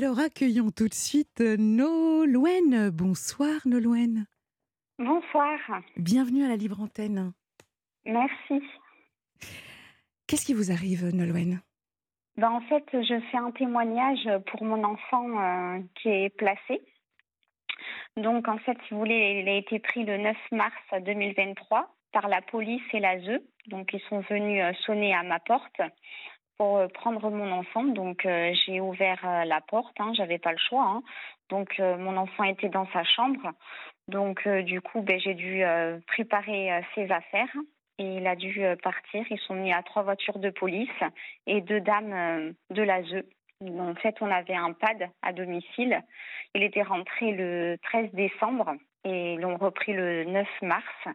Alors accueillons tout de suite euh, Nolwenn. Bonsoir Nolwenn. Bonsoir. Bienvenue à la Libre Antenne. Merci. Qu'est-ce qui vous arrive Nolwenn? Ben, En fait, je fais un témoignage pour mon enfant euh, qui est placé. Donc en fait, si vous voulez, il a été pris le 9 mars 2023 par la police et l'ASE. Donc ils sont venus euh, sonner à ma porte pour euh, prendre mon enfant. Donc euh, j'ai ouvert euh, la porte, hein, j'avais pas le choix. Hein. Donc mon enfant était dans sa chambre. Donc du coup, ben, j'ai dû préparer ses affaires et il a dû partir. Ils sont mis à trois voitures de police et deux dames de l'ASE. En fait, on avait un pad à domicile. Il était rentré le 13 décembre et l'ont repris le 9 mars.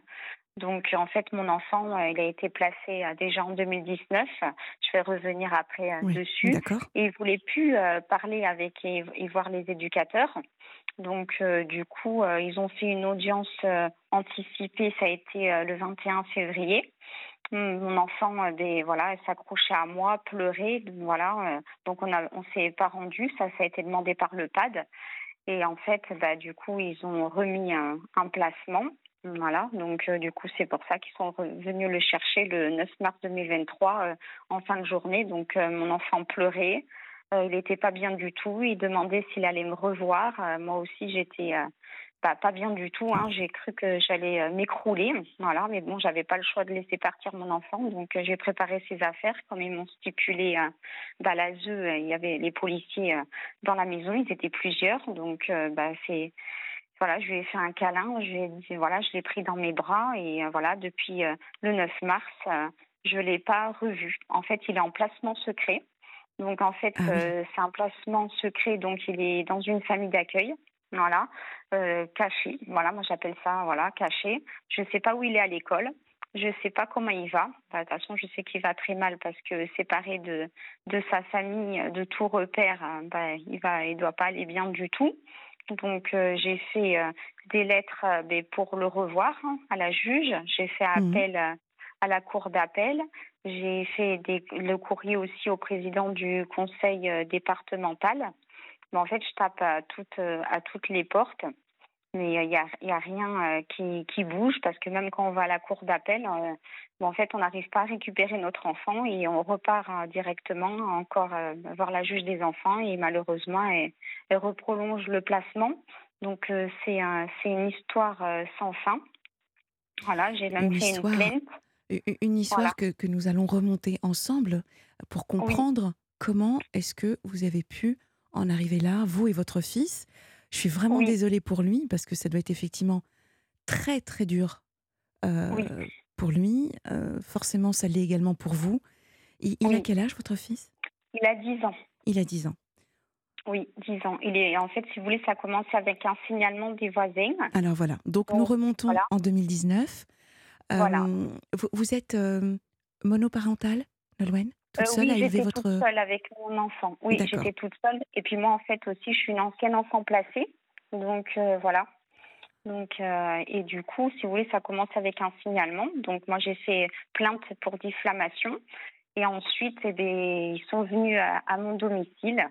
Donc en fait, mon enfant, euh, il a été placé euh, déjà en 2019. Je vais revenir après euh, dessus. Et il voulait plus parler avec et, voir les éducateurs. Donc du coup, ils ont fait une audience anticipée. Ça a été le 21 février. Hum, mon enfant, des, voilà, s'accrochait à moi, pleurait, voilà. donc on a, on s'est pas rendu. Ça, ça a été demandé par le PAD. Et en fait, bah, du coup, ils ont remis un, un placement. Voilà, donc euh, du coup c'est pour ça qu'ils sont venus le chercher le 9 mars 2023 euh, en fin de journée. Donc euh, mon enfant pleurait, il n'était pas bien du tout, il demandait s'il allait me revoir. moi aussi j'étais pas, bien du tout, hein. j'ai cru que j'allais m'écrouler, voilà, mais bon j'avais pas le choix de laisser partir mon enfant, donc j'ai préparé ses affaires comme ils m'ont stipulé. bah, la il y avait les policiers dans la maison, ils étaient plusieurs, donc bah c'est voilà, je lui ai fait un câlin, je lui ai dit, voilà, je l'ai pris dans mes bras et euh, voilà, depuis euh, le 9 mars, euh, je ne l'ai pas revu. En fait, il est en placement secret. Donc, en fait, ah c'est un placement secret, donc il est dans une famille d'accueil. Voilà, caché. Voilà, moi j'appelle ça, voilà, caché. Je ne sais pas où il est à l'école. Je ne sais pas comment il va. Bah, de toute façon, je sais qu'il va très mal parce que séparé de, de sa famille, de tout repère, bah, il ne il doit pas aller bien du tout. Donc euh, j'ai fait euh, des lettres euh, ben, pour le revoir hein, à la juge. J'ai fait mmh. appel à la cour d'appel. J'ai fait des, le courrier aussi au président du conseil départemental. Mais en fait, je tape à toutes, à toutes les portes mais il n'y a, y a, rien qui, qui, bouge parce que même quand on va à la cour d'appel, en fait, on n'arrive pas à récupérer notre enfant et on repart directement encore voir la juge des enfants et malheureusement, elle, elle reprolonge le placement. Donc, c'est un, une histoire sans fin. Voilà, j'ai même une fait histoire, une plainte. Une histoire que, que, nous allons remonter ensemble pour comprendre comment est-ce que vous avez pu en arriver là, vous et votre fils. Je suis vraiment désolée pour lui parce que ça doit être effectivement très très dur euh, pour lui. Euh, forcément, ça l'est également pour vous. Il, a quel âge, votre fils? Il a 10 ans. Il a 10 ans. Oui, 10 ans. Il est, en fait, si vous voulez, ça commence avec un signalement des voisins. Alors voilà. Donc, nous remontons en 2019. Voilà. Euh, vous, vous, êtes monoparental, Nolwenn? Toute seule oui, j'étais votre... toute seule avec mon enfant. Oui, j'étais toute seule. Et puis moi, en fait, aussi, je suis une ancienne enfant placée. Donc, voilà. Donc, euh, et du coup, si vous voulez, ça commence avec un signalement. Donc, moi, j'ai fait plainte pour diffamation. Et ensuite, eh bien, ils sont venus à, mon domicile.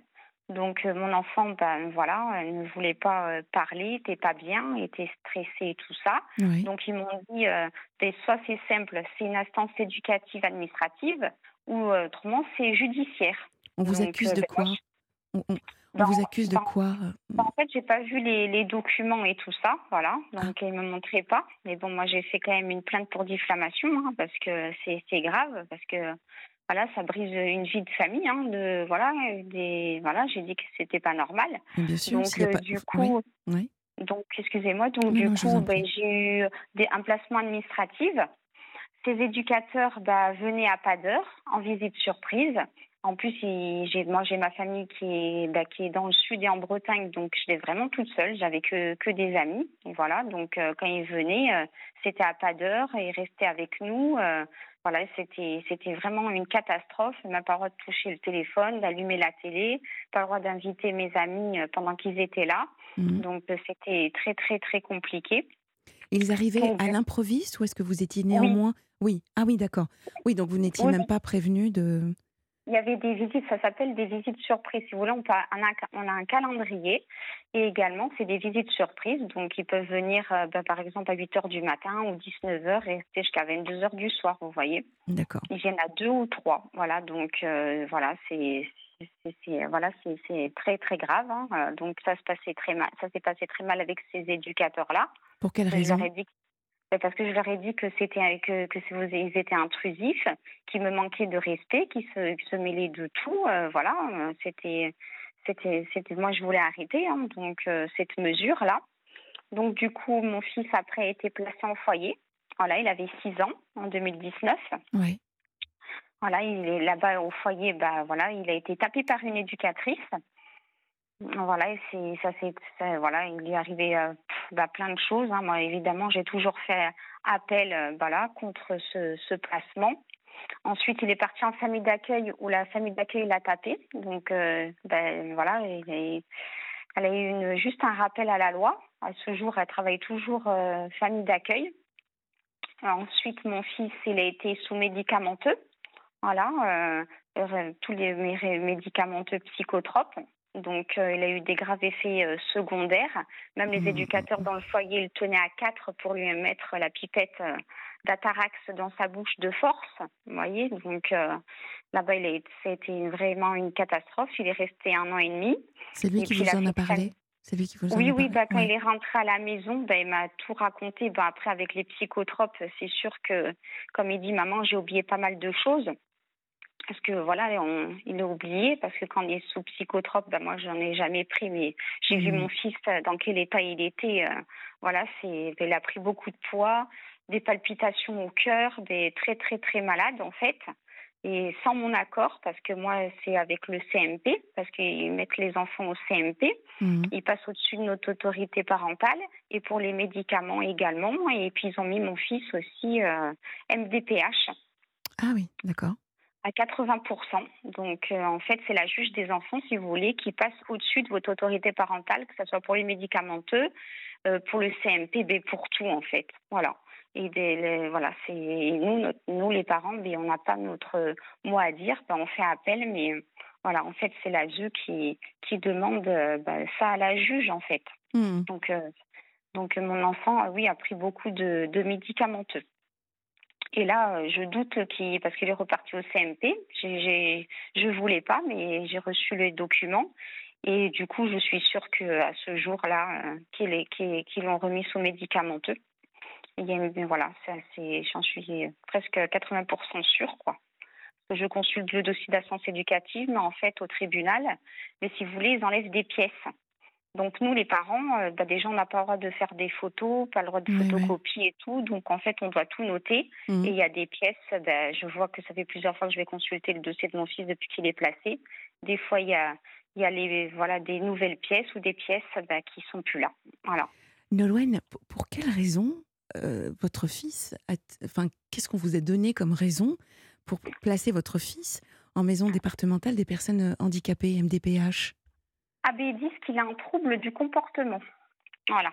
Donc, euh, mon enfant, ben voilà, elle ne voulait pas euh, parler, n'était pas bien, était stressée et tout ça. Donc, ils m'ont dit, ben, soit c'est simple, c'est une instance éducative administrative, ou autrement, c'est judiciaire. On vous accuse de quoi? on vous accuse de quoi? euh, En fait, j'ai pas vu les, les, documents et tout ça, voilà. Donc, ah. ils me montraient pas. Mais bon, moi, j'ai fait quand même une plainte pour diffamation, hein, parce que c'est grave, parce que voilà, ça brise une vie de famille, hein, de voilà, des voilà, j'ai dit que c'était pas normal. bien sûr, donc euh, du coup, oui. donc excusez-moi, donc du coup, ben, j'ai eu des, un placement administratif. Ces éducateurs bah, venaient à pas d'heure en visite surprise. En plus, j'ai, moi, j'ai ma famille qui est, bah, qui est dans le sud et en Bretagne, donc je l'ai vraiment toute seule. J'avais que, que des amis. Et voilà, donc euh, quand ils venaient, euh, c'était à pas d'heure et ils restaient avec nous. Euh, voilà, c'était, c'était vraiment une catastrophe. M'a pas le droit de toucher le téléphone, d'allumer la télé, pas le droit d'inviter mes amis pendant qu'ils étaient là. Mmh. Donc c'était très, très, très compliqué. Ils arrivaient à l'improviste ou est-ce que vous étiez néanmoins oui. Ah oui, d'accord. Oui, donc vous n'étiez même pas prévenu de il y avait des visites, ça s'appelle des visites surprises. Si vous voulez, on, a, on a un calendrier et également, c'est des visites surprises. Donc, ils peuvent venir, euh, bah, par exemple, à 8 h du matin ou 19 h et rester jusqu'à 22 h du soir, vous voyez. D'accord. Ils viennent à deux ou trois. Voilà, donc, euh, voilà, c'est. Voilà, c'est très très grave. Hein. Euh, donc ça se passait très mal. Ça s'est passé très mal avec ces éducateurs-là. Pour quelle raison? Parce que je leur ai dit que c'était que, que ils étaient intrusifs, qu'ils me manquaient de respect, qu'ils se, se mêlaient de tout. Euh, voilà, c'était c'était c'était moi je voulais arrêter hein, donc euh, cette mesure là. Donc du coup mon fils après a été placé en foyer. Voilà, il avait 6 ans en 2019. Oui. Voilà, il est là-bas au foyer, bah voilà, il a été tapé par une éducatrice. Voilà, c'est ça c'est voilà, il est arrivé euh, bah, plein de choses. Hein. Moi, évidemment, j'ai toujours fait appel euh, voilà contre ce, ce, placement. Ensuite, il est parti en famille d'accueil où la famille d'accueil l'a tapé. Donc, euh, ben, voilà, il, elle a eu juste un rappel à la loi. À ce jour, elle travaille toujours famille d'accueil. Ensuite, mon fils, il a été sous médicamenteux. Voilà, tous les médicamenteux psychotropes. Donc, euh, il a eu des graves effets euh, secondaires. Même les mmh. éducateurs dans le foyer le tenaient à quatre pour lui mettre la pipette euh, d'Atarax dans sa bouche de force. Vous voyez Donc, là-bas, c'était vraiment une catastrophe. Il est resté un an et demi. C'est lui qui vous en a parlé? c'est lui qui vous oui, oui, bah, quand il est rentré à la maison, bah, il m'a tout raconté. Bah, après, avec les psychotropes, c'est sûr que, comme il dit, maman, j'ai oublié pas mal de choses parce que voilà, on, il a oublié, parce que quand il est sous psychotrope, ben moi j'en ai jamais pris, mais j'ai vu mmh. mon fils euh, dans quel état il était. Euh, voilà, c'est, il a pris beaucoup de poids, des palpitations au cœur, des très très très malade en fait, et sans mon accord, parce que moi c'est avec le CMP, parce qu'ils mettent les enfants au CMP, mmh. ils passent au-dessus de notre autorité parentale, et pour les médicaments également, et puis ils ont mis mon fils aussi euh, MDPH. Ah oui, d'accord à 80%. Donc, euh, en fait, c'est la juge des enfants, si vous voulez, qui passe au-dessus de votre autorité parentale, que ce soit pour les médicamenteux, euh, pour le CMPB, pour tout, en fait. Voilà. Et des, voilà, c'est nous, nous, les parents, ben, on n'a pas notre mot à dire. Ben, on fait appel, mais voilà, en fait, c'est la juge qui, qui demande euh, ben, ça à la juge, en fait. Mmh. Donc, donc, mon enfant, oui, a pris beaucoup de, de médicamenteux. Et là, euh, je doute qu'il, parce qu'il est reparti au CMP. J'ai, je voulais pas, mais j'ai reçu les documents. Et du coup, je suis sûre qu'à ce jour-là, euh, qu'ils, l'ont remis sous médicamenteux. Voilà, c'est, j'en suis presque 80% sûre, quoi. Je consulte le dossier d'assistance éducative, mais en fait, au tribunal, mais si vous voulez, ils enlèvent des pièces. Donc nous, les parents, euh, bah, déjà, on n'a pas le droit de faire des photos, pas le droit de photocopie et tout. Donc en fait, on doit tout noter. Mmh. Et il y a des pièces, bah, je vois que ça fait plusieurs fois que je vais consulter le dossier de mon fils depuis qu'il est placé. Des fois, il y a, il y a les, voilà, des nouvelles pièces ou des pièces bah, qui sont plus là. Voilà. Nolwenn, pour quelle raison euh, votre fils, enfin, qu'est-ce qu'on vous a donné comme raison pour placer votre fils en maison départementale des personnes handicapées, MDPH AB disent qu'il a un trouble du comportement. Voilà.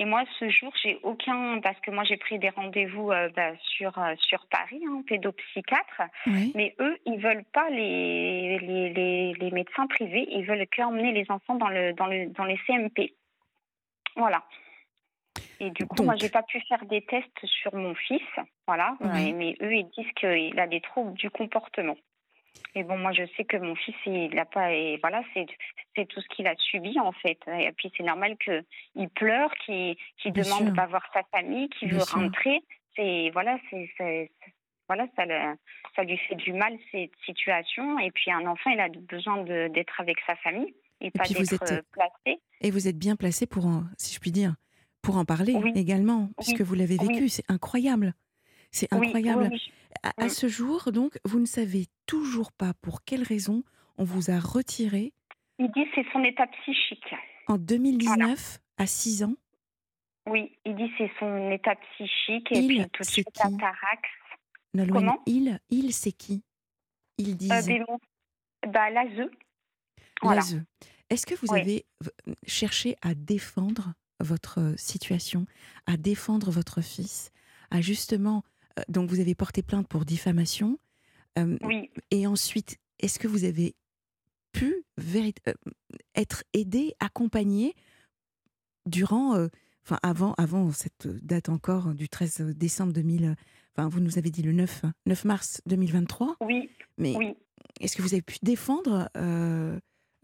Et moi, ce jour, j'ai aucun, parce que moi, j'ai pris des rendez-vous euh, bah, sur, euh, sur Paris, hein, pédopsychiatre, mais eux, ils veulent pas les, les, les, médecins privés, ils veulent qu'emmener les enfants dans, le, dans, le, dans les CMP. Voilà. Et du coup, moi, j'ai pas pu faire des tests sur mon fils, voilà, mais eux, ils disent qu'il a des troubles du comportement. Et bon, moi, je sais que mon fils, il n'a pas. Et voilà, c'est tout ce qu'il a subi, en fait. Et puis, c'est normal qu'il pleure, qu'il demande de pas voir sa famille, qu'il veut rentrer. C'est. Voilà, c'est. Voilà, ça, ça lui fait du mal, cette situation. Et puis, un enfant, il a besoin d'être avec sa famille et, pas d'être placé. Et vous êtes bien placé pour, si je puis dire, pour en parler également, puisque vous l'avez vécu. C'est incroyable. C'est incroyable. À, mmh. ce jour, donc, vous ne savez toujours pas pour quelle raison on vous a retiré. Il dit c'est son état psychique. En 2019, à 6 ans Oui, il dit c'est son état psychique et puis tout de suite catarax. Comment? Il, il c'est qui? Il dit. Euh, bah, l'ASE. L'ASE. Est-ce que vous avez cherché à défendre votre situation, à défendre votre fils, à justement euh, donc vous avez porté plainte pour diffamation. oui. Et ensuite, est-ce que vous avez pu être aidé, accompagné durant, enfin avant, avant cette date encore du 13 décembre 2000, enfin vous nous avez dit le 9, 9 mars 2023. Oui. Mais est-ce que vous avez pu défendre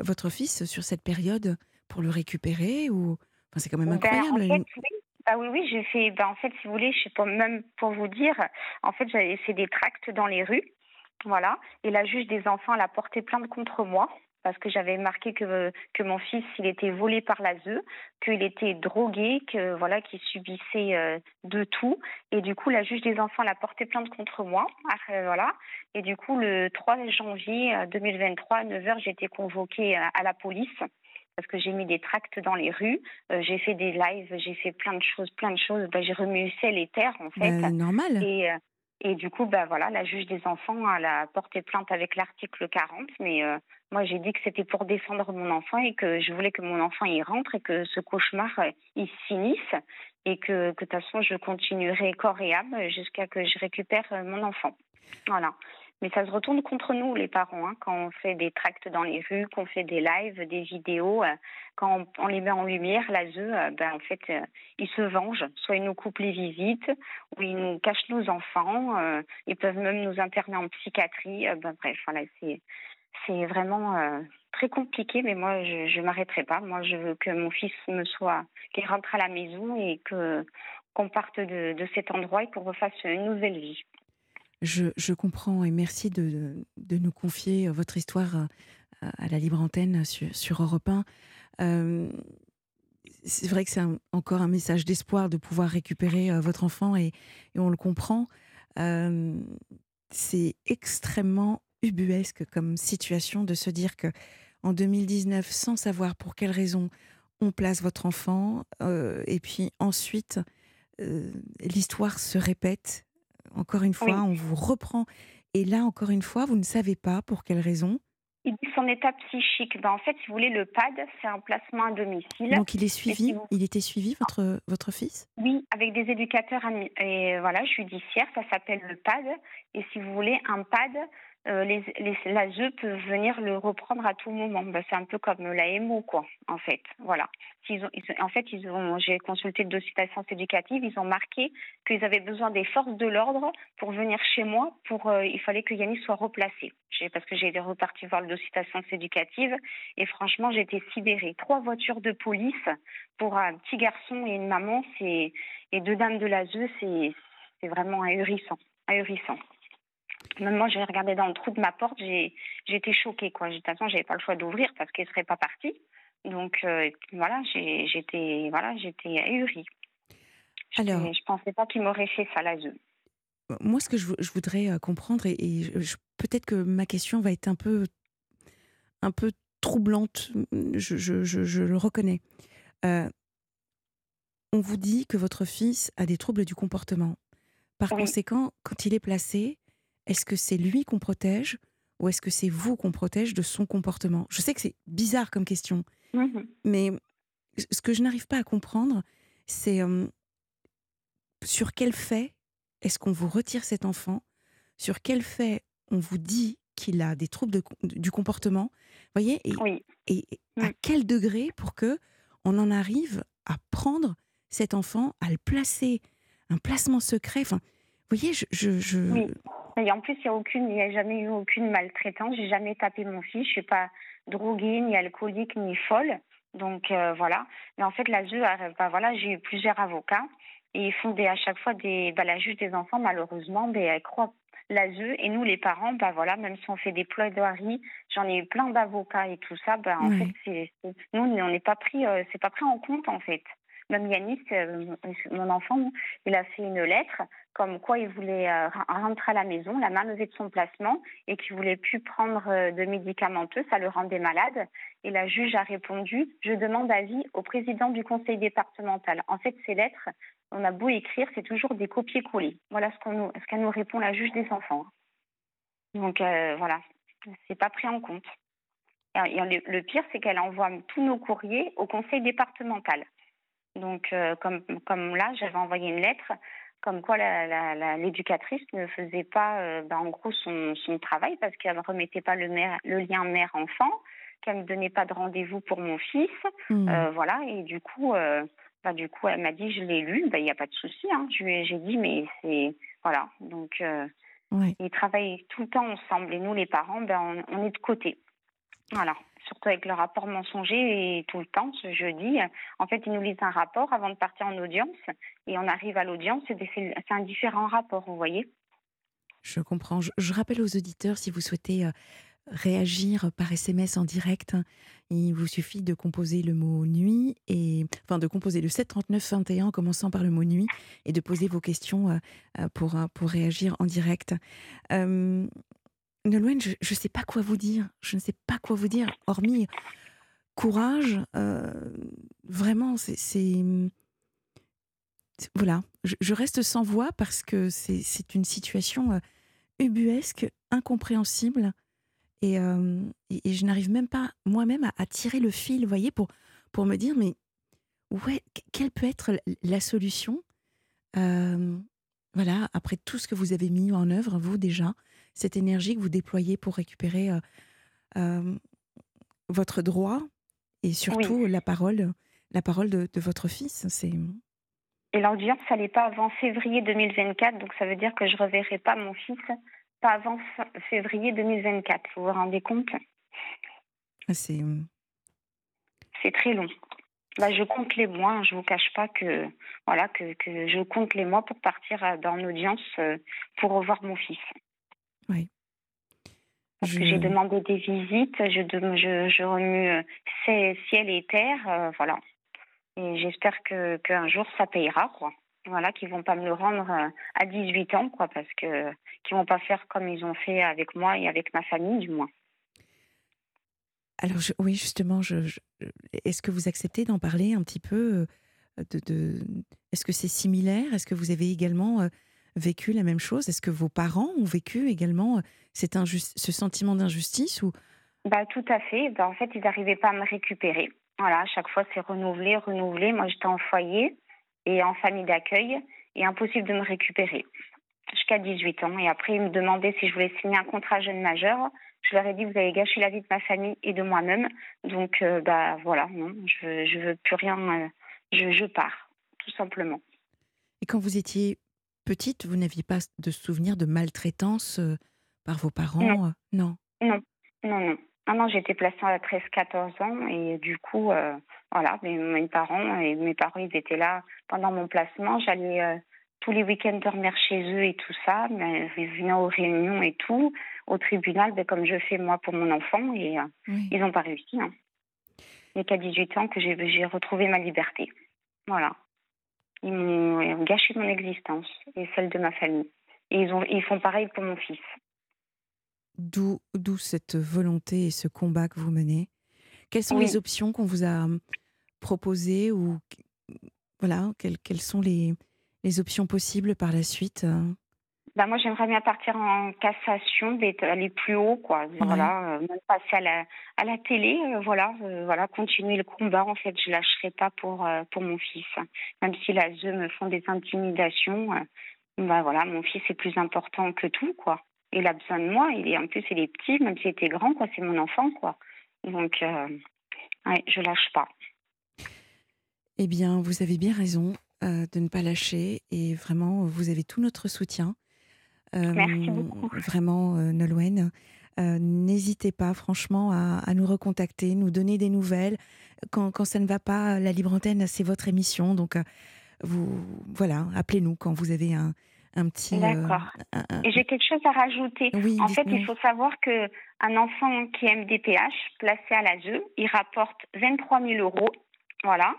votre fils sur cette période pour le récupérer ou enfin, c'est quand même ben, incroyable. Ah oui, oui, j'ai fait. Ben, en fait, si vous voulez, je sais pas même pour vous dire, en fait, j'avais fait des tracts dans les rues, voilà. Et la juge des enfants, elle porté plainte contre moi parce que j'avais marqué que que mon fils, il était volé par la ZEU, qu'il était drogué, que voilà, qu'il subissait euh, de tout. Et du coup, la juge des enfants, elle a porté plainte contre moi, euh, voilà. Et du coup, le 3 janvier 2023 à 9h, j'ai été convoquée à la police parce que j'ai mis des tracts dans les rues, euh, j'ai fait des lives, j'ai fait plein de choses, plein de choses. Bah, j'ai remué ciel et terre en fait. Bah, normal. Et, euh, et du coup, bah voilà, la juge des enfants, elle a porté plainte avec l'article 40, mais euh, moi j'ai dit que c'était pour défendre mon enfant et que je voulais que mon enfant y rentre et que ce cauchemar il finisse et que, de toute façon je continuerai corps et âme jusqu'à que je récupère mon enfant. Voilà. Mais ça se retourne contre nous, les parents, hein, quand on fait des tracts dans les rues, qu'on fait des lives, des vidéos, euh, quand on, les met en lumière, la euh, ben, en fait, euh, ils se vengent. Soit ils nous coupent les visites, ou ils nous cachent nos enfants, ils peuvent même nous interner en psychiatrie. Ben, bref, voilà, c'est, vraiment très compliqué, mais moi, je ne m'arrêterai pas. Moi, je veux que mon fils me soit, qu'il rentre à la maison et que qu'on parte de cet endroit et qu'on refasse une nouvelle vie. Je, comprends et merci de, nous confier votre histoire euh, à, la libre antenne sur, sur Europe 1. Euh, c'est vrai que c'est encore un message d'espoir de pouvoir récupérer euh, votre enfant et, on le comprend. c'est extrêmement ubuesque comme situation de se dire que en 2019, sans savoir pour quelle raison on place votre enfant, et puis ensuite l'histoire se répète encore une fois, on vous reprend. Et là, encore une fois, vous ne savez pas pour quelle raison. Il dit son état psychique. Ben, en fait, si vous voulez, le PAD, c'est un placement à domicile. Donc, il est suivi Il était suivi, votre, votre fils? Oui, avec des éducateurs et voilà, judiciaires. Ça s'appelle le PAD. Et si vous voulez, un PAD, euh, les, les, l'ASE peut venir le reprendre à tout moment. Ben, c'est un peu comme l'AMO, quoi, en fait. Voilà. Ils ont, en fait, ils ont, j'ai consulté le dossier d'assistance éducative, ils ont marqué qu'ils avaient besoin des forces de l'ordre pour venir chez moi. Pour, euh, il fallait que Yannick soit replacé. Parce que j'ai été repartie voir le dossier d'assistance éducative et franchement, été sidérée. Trois voitures de police pour un petit garçon et une maman, c'est, et deux dames de l'ASE, c'est, c'est vraiment ahurissant. ahurissant. Même moi, j'ai regardé dans le trou de ma porte, j'ai été choquée. Quoi. De toute façon, j'avais pas le choix d'ouvrir parce qu'elle serait pas partie. Donc euh, voilà, j'étais voilà, j'étais ahurie. Alors, je ne pensais pas qu'il m'aurait fait ça là. Moi, ce que je, je voudrais euh, comprendre, et, peut-être que ma question va être un peu, un peu troublante, je, je le reconnais. Euh, on vous dit que votre fils a des troubles du comportement. Par conséquent, quand il est placé, est-ce que c'est lui qu'on protège ou est-ce que c'est vous qu'on protège de son comportement? Je sais que c'est bizarre comme question, mmh mais ce que je n'arrive pas à comprendre, c'est sur quel fait est-ce qu'on vous retire cet enfant? Sur quel fait on vous dit qu'il a des troubles du comportement voyez et, et, à mmh. quel degré pour que on en arrive à prendre cet enfant, à le placer, un placement secret Enfin, vous voyez, je, je, et en plus, il n'y a, aucune, il a jamais eu aucune maltraitance. J'ai jamais tapé mon fils. Je suis pas droguée, ni alcoolique, ni folle. Donc euh, voilà. Mais en fait, la bah, voilà, j'ai eu plusieurs avocats et ils font des, à chaque fois des, bah, la juge des enfants, malheureusement, bah, elle croit l'ASE et nous les parents, bah voilà, même si on fait des plaidoiries, j'en ai eu plein d'avocats et tout ça, bah en fait, c'est, nous on n'est pas pris, euh, c'est pas pris en compte en fait. Même Yanis, euh, mon enfant, il a fait une lettre comme quoi il voulait euh, rentrer à la maison, la main levée de son placement, et qu'il voulait plus prendre de médicamenteux, ça le rendait malade. Et la juge a répondu Je demande avis au président du conseil départemental. En fait, ces lettres, on a beau écrire, c'est toujours des copier-coller. Voilà ce qu'on ce qu'elle nous répond la juge des enfants. Donc euh, voilà, c'est pas pris en compte. Et le pire, c'est qu'elle envoie tous nos courriers au conseil départemental. Donc, comme, comme là, j'avais envoyé une lettre comme quoi l'éducatrice ne faisait pas, bah, en gros, son, son travail parce qu'elle ne remettait pas le, le lien mère-enfant, qu'elle ne me donnait pas de rendez-vous pour mon fils. Mmh. voilà, et du coup, bah, du coup, elle m'a dit, je l'ai lu, bah, il n'y a pas de souci. Hein. J'ai dit, mais c'est. Voilà. Donc, euh, ils travaillent tout le temps ensemble. Et nous, les parents, ben, on, est de côté. Voilà. Surtout avec le rapport mensonger et tout le temps, ce jeudi. En fait, ils nous lisent un rapport avant de partir en audience. Et on arrive à l'audience, c'est un différent rapport, vous voyez. Je comprends. Je, rappelle aux auditeurs, si vous souhaitez euh, réagir par SMS en direct. Il vous suffit de composer le mot nuit et enfin de composer le 739 21 en commençant par le mot nuit et de poser vos questions euh, euh, pour euh, pour réagir en direct. Euh, Nolwenn, je ne sais pas quoi vous dire. Je ne sais pas quoi vous dire, hormis courage. vraiment, c'est voilà. Je, reste sans voix parce que c'est une situation ubuesque, incompréhensible et, je n'arrive même pas moi-même à, tirer le fil, vous voyez, pour, pour me dire, mais ouais, quelle peut être la solution Voilà, après tout ce que vous avez mis en œuvre, vous déjà, cette énergie que vous déployez pour récupérer votre droit et surtout la parole, la parole de, de votre fils. C'est et l'audience, ça n'est pas avant février 2024, donc ça veut dire que je ne reverrai pas mon fils avant février 2024. Vous vous rendez compte? Ah, C'est euh, c'est très long. Là, je compte les mois. Je vous cache pas que voilà que, que je compte les mois pour partir dans l'audience euh, pour revoir mon fils. Oui. Parce que j'ai demandé des visites, je, je, je remue euh, ciel et terre, voilà. Et j'espère que qu'un jour ça payera, quoi voilà, qui vont pas me le rendre euh, à 18 ans, quoi, parce que qui vont pas faire comme ils ont fait avec moi et avec ma famille, du moins. Alors oui, justement, je, est-ce que vous acceptez d'en parler un petit peu euh, de, de Est-ce que c'est similaire? Est-ce que vous avez également euh, vécu la même chose? Est-ce que vos parents ont vécu également cet ce sentiment d'injustice ou? Bah, Tout à fait. Bah, en fait, ils n'arrivaient pas à me récupérer. Voilà, à chaque fois, c'est renouvelé, renouvelé. Moi, j'étais en foyer et en famille d'accueil et impossible de me récupérer jusqu'à 18 ans. Et après, ils me demandaient si je voulais signer un contrat jeune majeur. Je leur ai dit, vous avez gâché la vie de ma famille et de moi-même. Donc, euh, bah voilà, non, je veux, je veux plus rien. Euh, je, je pars, tout simplement. Et quand vous étiez petite, vous n'aviez pas de souvenir de maltraitance euh, par vos parents Non. Non, non, non. non. Ah non, j'étais placée à 13-14 ans et du coup, voilà, mes, parents et mes parents, ils étaient là pendant mon placement. J'allais euh, tous les week-ends dormir chez eux et tout ça, mais ils venaient aux réunions et tout, au tribunal, ben, comme je fais moi pour mon enfant, et euh, ils n'ont pas réussi. Hein. A qu'à 18 ans que j'ai retrouvé ma liberté. Voilà. Ils m'ont gâché mon existence et celle de ma famille. Et ils, ont, ils font pareil pour mon fils. D'où cette volonté et ce combat que vous menez Quelles sont les options qu'on vous a proposer ou voilà quelles, quelles sont les, les, options possibles par la suite euh? bah moi, j'aimerais bien partir en cassation, aller plus haut, quoi. Voilà, euh, passer à la, à la télé, euh, voilà, voilà, continuer le combat. En fait, je lâcherai pas pour pour mon fils, même si la ZE me font des intimidations. bah voilà, mon fils est plus important que tout, quoi. Il a besoin de moi. Il est en plus, il est petit, même s'il était grand, quoi. C'est mon enfant, quoi. Donc, ouais, je lâche pas. Eh bien, vous avez bien raison euh, de ne pas lâcher et vraiment, vous avez tout notre soutien. Merci beaucoup. Vraiment, euh, Nolwenn. Euh, n'hésitez pas, franchement, à, nous recontacter, nous donner des nouvelles. Quand, quand ça ne va pas, la Libre Antenne, c'est votre émission. Donc, vous, voilà, appelez-nous quand vous avez un, un petit. D'accord. Et j'ai quelque chose à rajouter. Oui, en fait, il faut savoir que un enfant qui est MDPH, placé à l'ASE, il rapporte 23 000 euros. Voilà.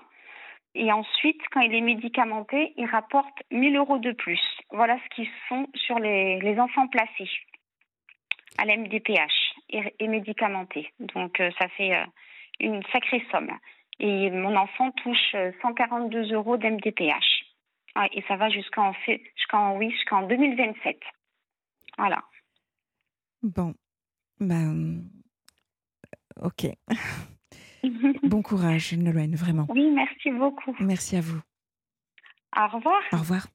Et ensuite, quand il est médicamenté, il rapporte 1000 euros de plus. Voilà ce qu'ils font sur les, les enfants placés à l'MDPH et, et, médicamentés. Donc, euh, ça fait euh, une sacrée somme. Et mon enfant touche 142 euh, euros d'MDPH. Et ça va jusqu'en jusqu'en oui, jusqu'en 2027. Voilà. Bon. Ben, ok. bon courage, Nolwenn, vraiment. Oui, merci beaucoup. Merci à vous. Au revoir. Au revoir.